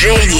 Junior.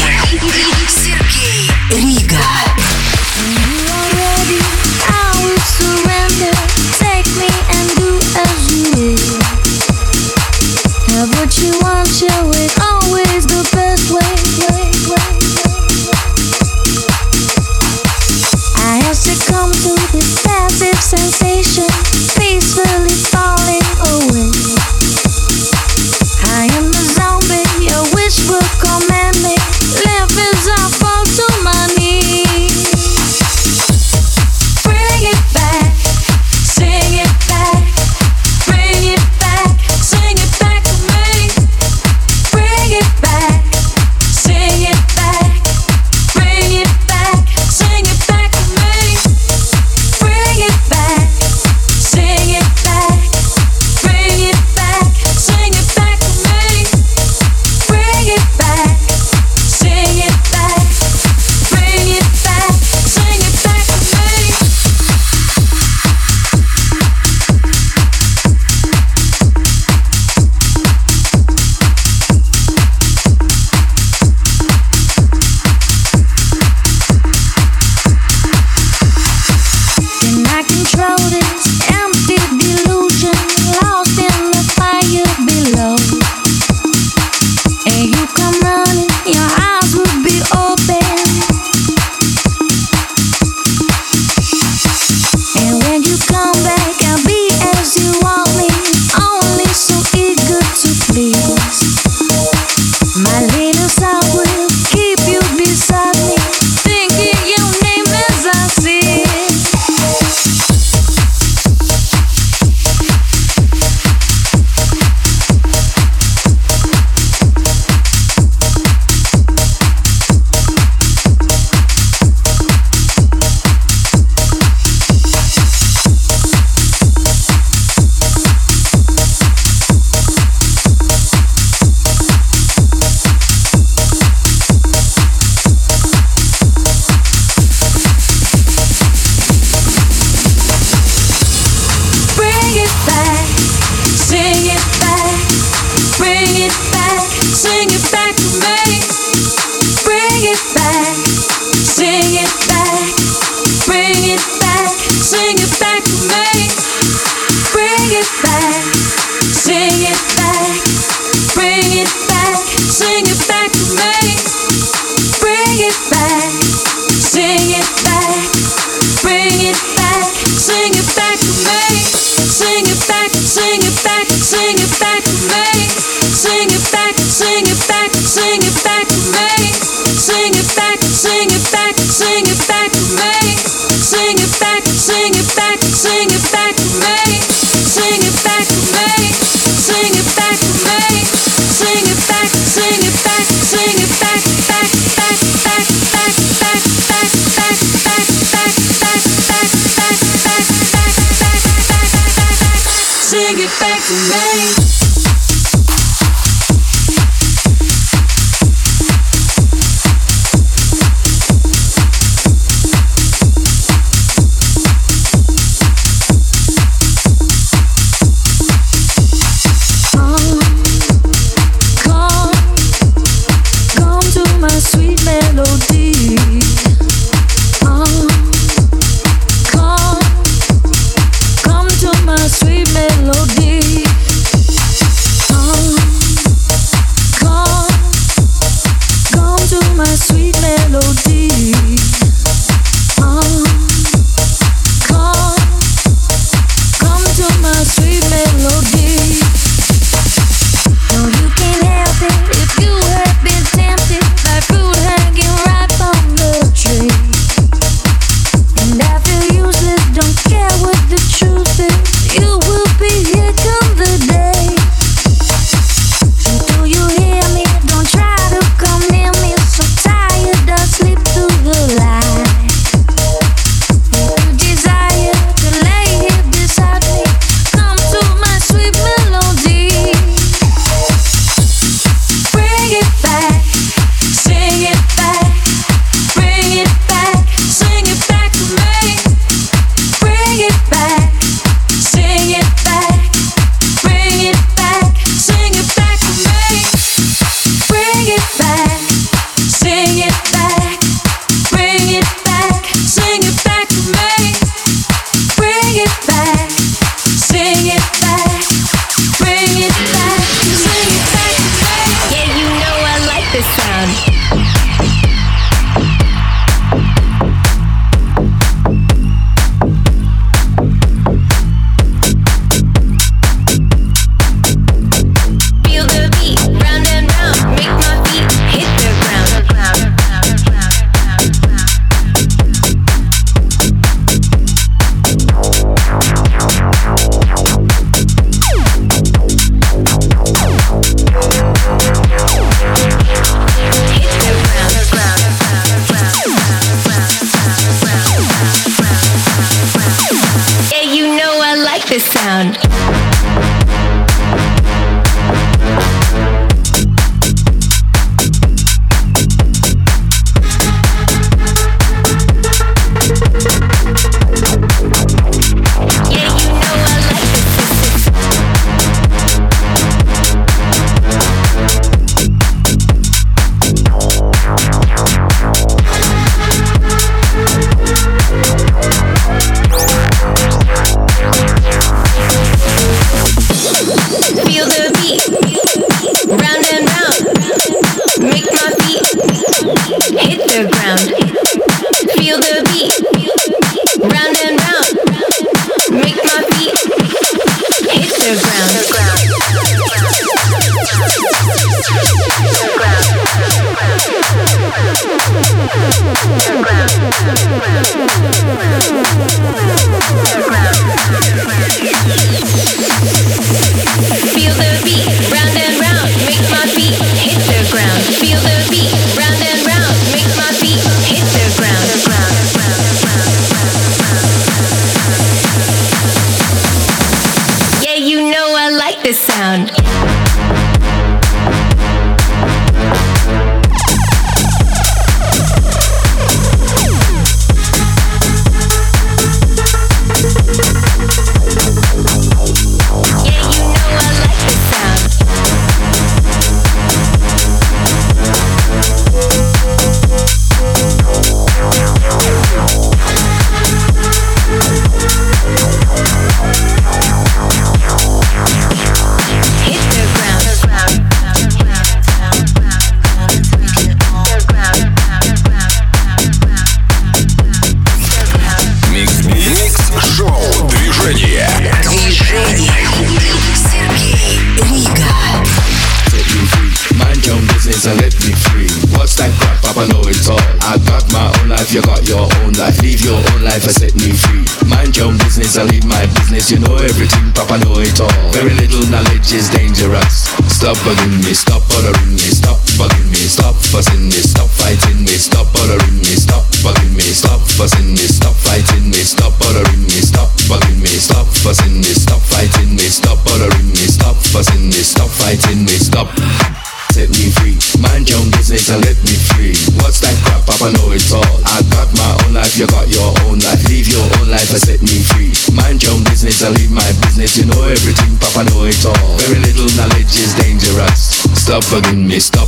Stop bugging me, stop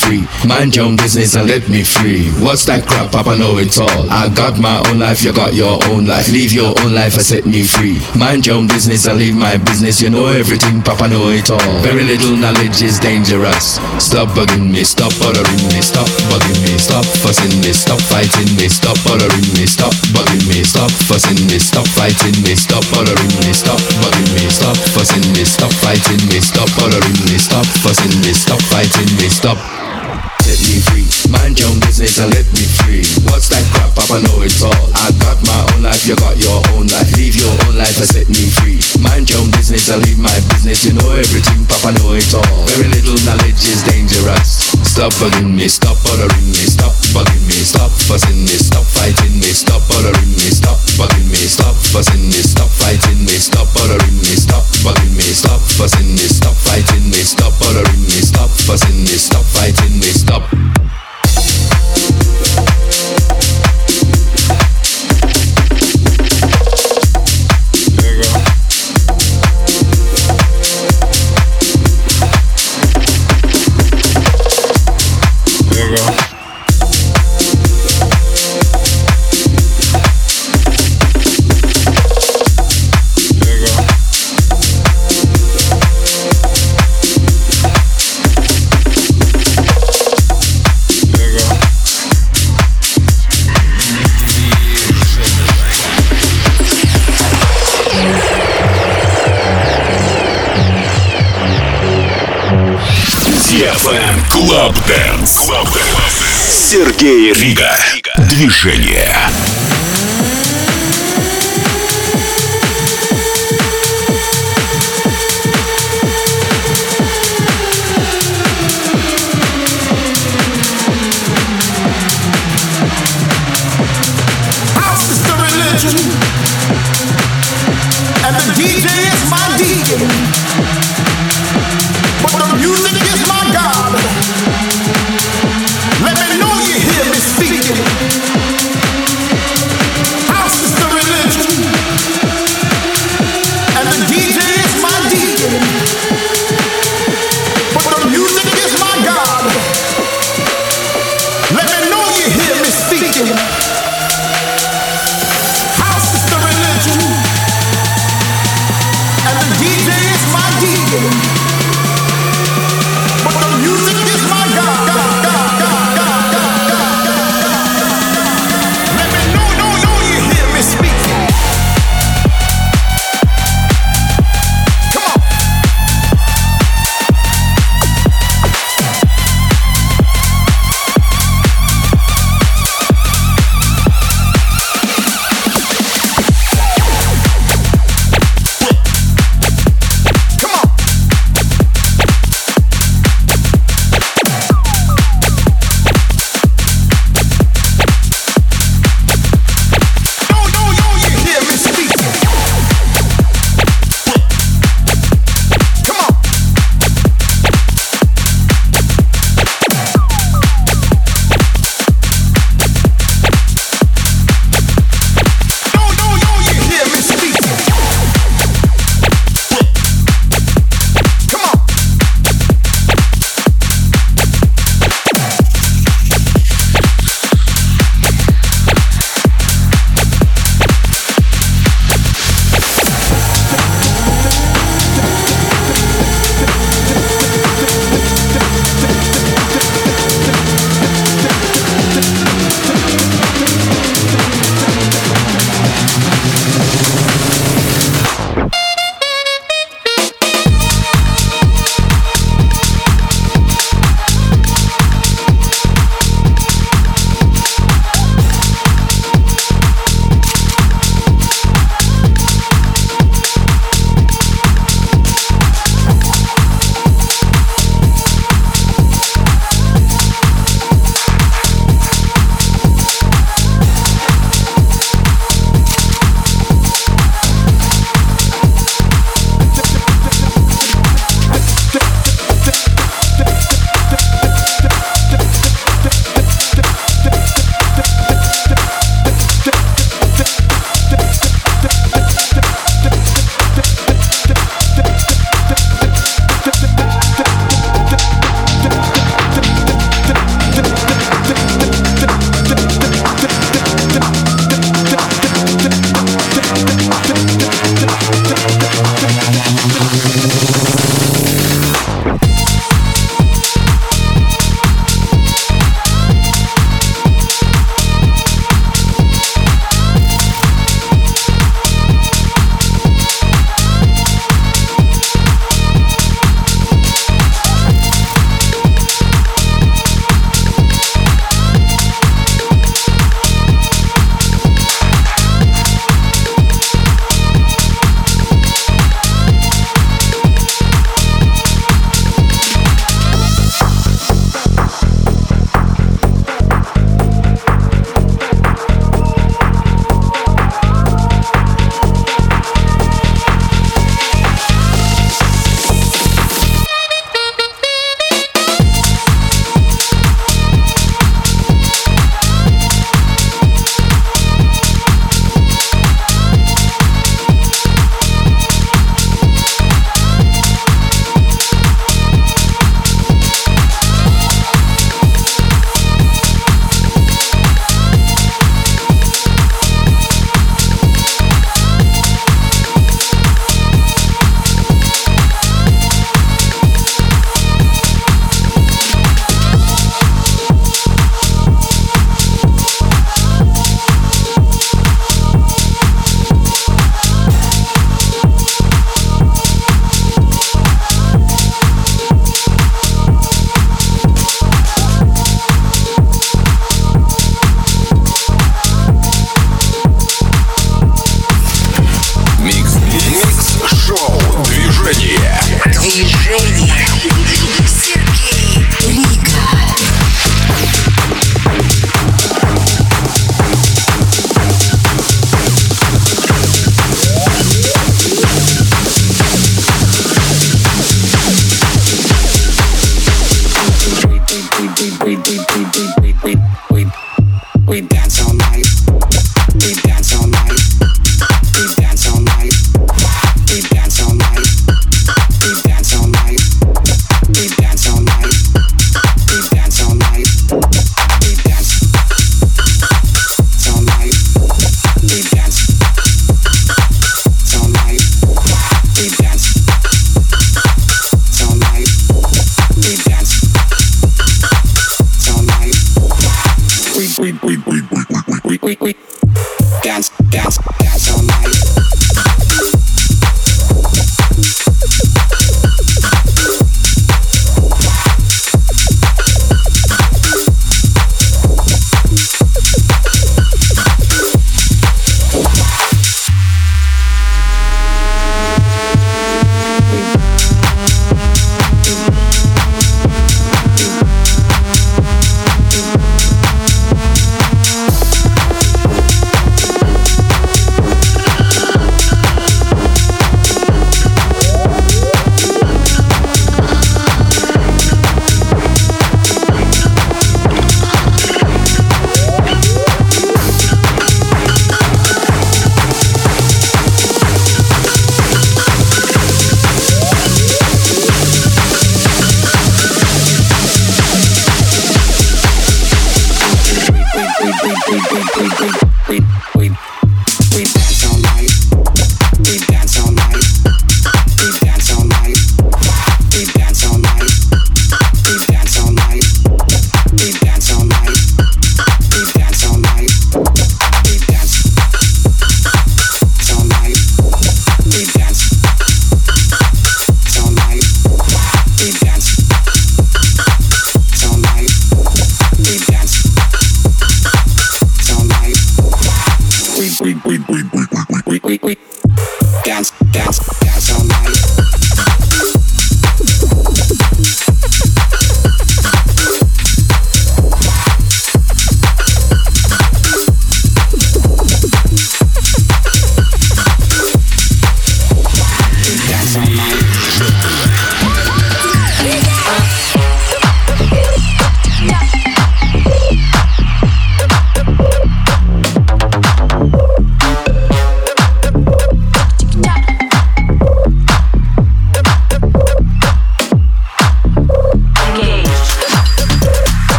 free. Mind your own business and let me free. What's that crap, Papa know it all. I got my own life, you got your own life. Leave your own life and set me free. Mind your own business and leave my business. You know everything, Papa know it all. Very little knowledge is dangerous. Stop bugging me, stop bothering me, stop bugging me, stop fussing me, stop fighting me, stop bothering me, stop bugging me, stop fussing me, stop fighting me, stop bothering me, stop bugging me, stop fussing me, stop fighting me, stop bothering me, stop fussing me, stop fighting me, stop me free. Mind your own business and let me free. What's that crap? Papa know it all. I got my own life, you got your own life. Leave your own life and set me free. Mind your business and leave my business. You know everything, Papa know it all. Very little knowledge is dangerous. Stop bugging me, stop bothering me, stop bugging me, stop fussing me, stop fighting me, stop bothering me, stop bugging me, stop fussing me, stop fighting me, stop bothering me, stop bugging me, stop fussing me, stop fighting me, stop bothering me, stop fussing me, stop fighting me, stop. КФМ Клаб Дэнс. Сергей Рига. Движение.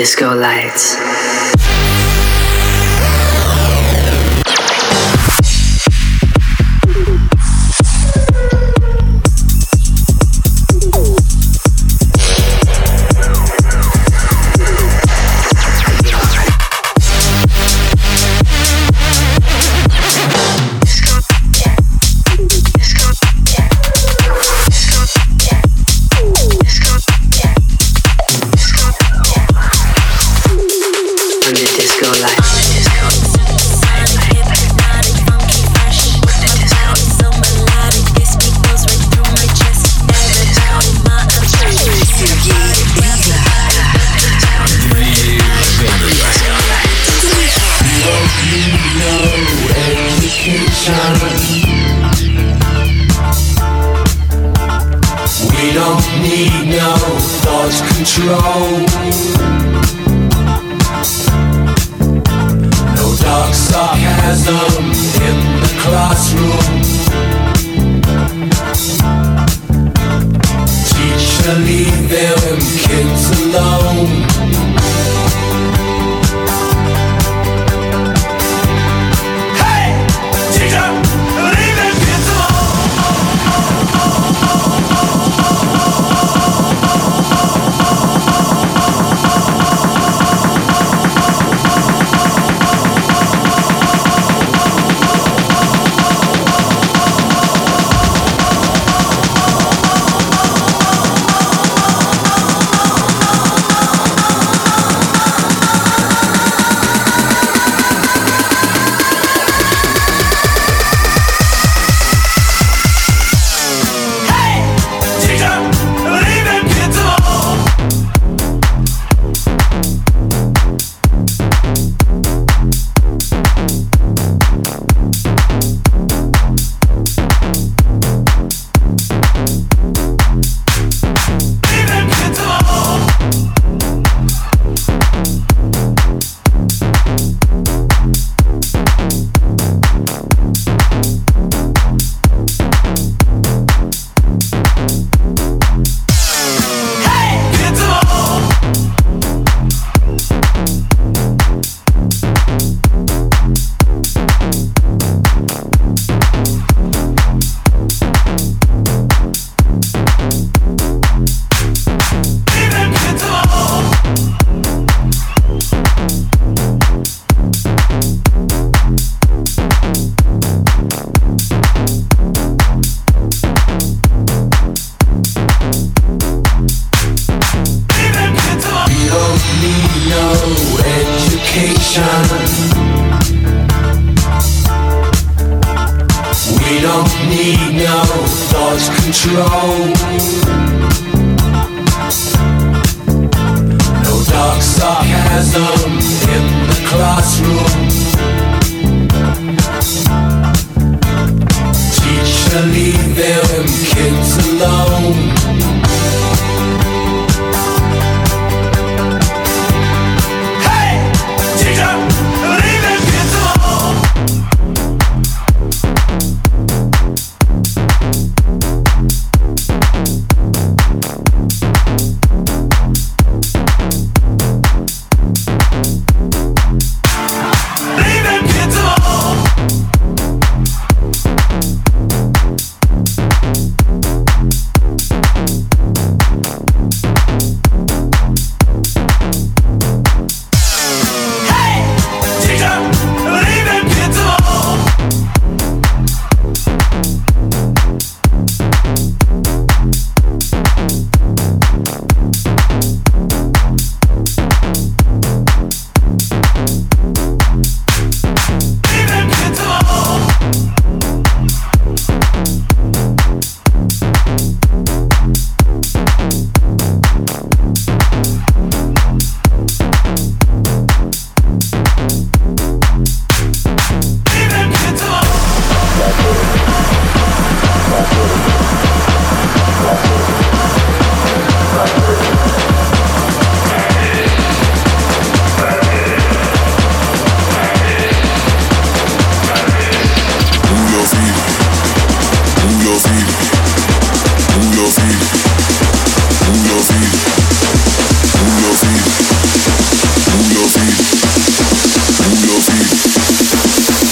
Disco, lights.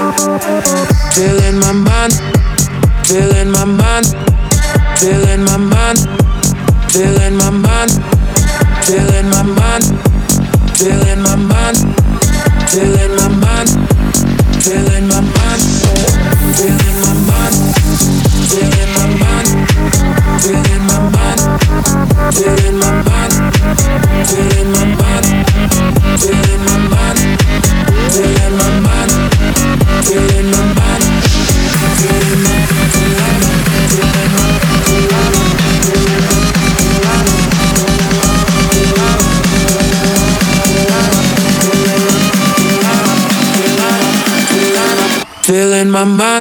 Feeling my mind, feeling my mind, feeling my mind, feeling my mind, feeling my mind, feeling my mind, feeling my mind, feeling my mind, feeling my mind, feeling my mind, feeling my mind, feeling my mind, feeling my mind. in my mind.